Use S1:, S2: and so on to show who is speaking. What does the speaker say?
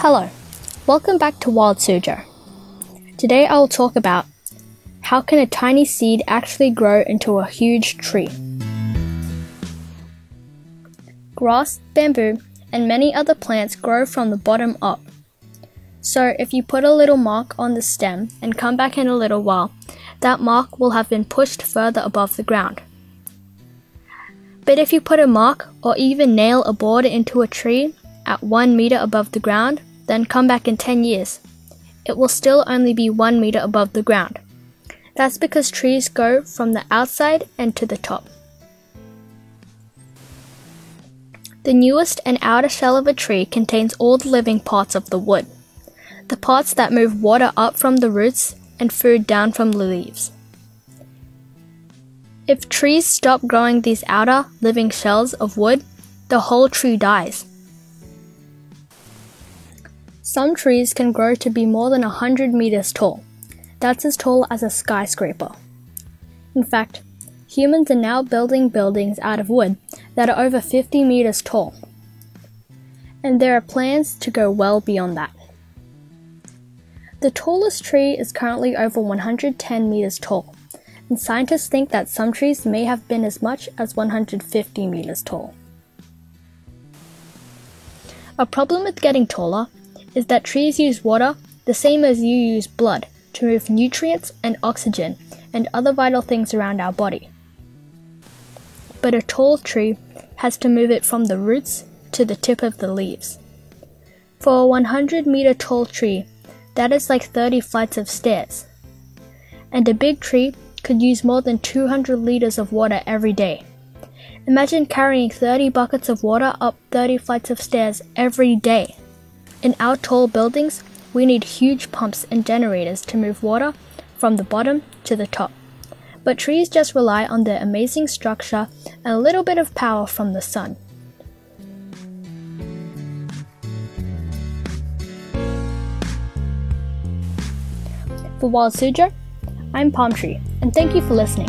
S1: Hello, welcome back to Wild Suzhou. Today I will talk about how can a tiny seed actually grow into a huge tree. Grass, bamboo, and many other plants grow from the bottom up. So if you put a little mark on the stem and come back in a little while, that mark will have been pushed further above the ground. But if you put a mark or even nail a board into a tree at 1 meter above the ground, then come back in 10 years, it will still only be 1 meter above the ground. That's because trees go from the outside and to the top. The newest and outer shell of a tree contains all the living parts of the wood, the parts that move water up from the roots and food down from the leaves. If trees stop growing these outer, living shells of wood, the whole tree dies. Some trees can grow to be more than 100 meters tall. That's as tall as a skyscraper. In fact, humans are now building buildings out of wood that are over 50 meters tall. And there are plans to go well beyond that. The tallest tree is currently over 110 meters tall and scientists think that some trees may have been as much as 150 meters tall. A problem with getting taller is that trees use water the same as you use blood to move nutrients and oxygen and other vital things around our body. But a tall tree has to move it from the roots to the tip of the leaves. For a 100 meter tall tree, that is like 30 flights of stairs. And a big tree could use more than 200 liters of water every day. Imagine carrying 30 buckets of water up 30 flights of stairs every day. In our tall buildings, we need huge pumps and generators to move water from the bottom to the top. But trees just rely on their amazing structure and a little bit of power from the sun. For Wild Suzhou, I'm Palm Tree, and thank you for listening.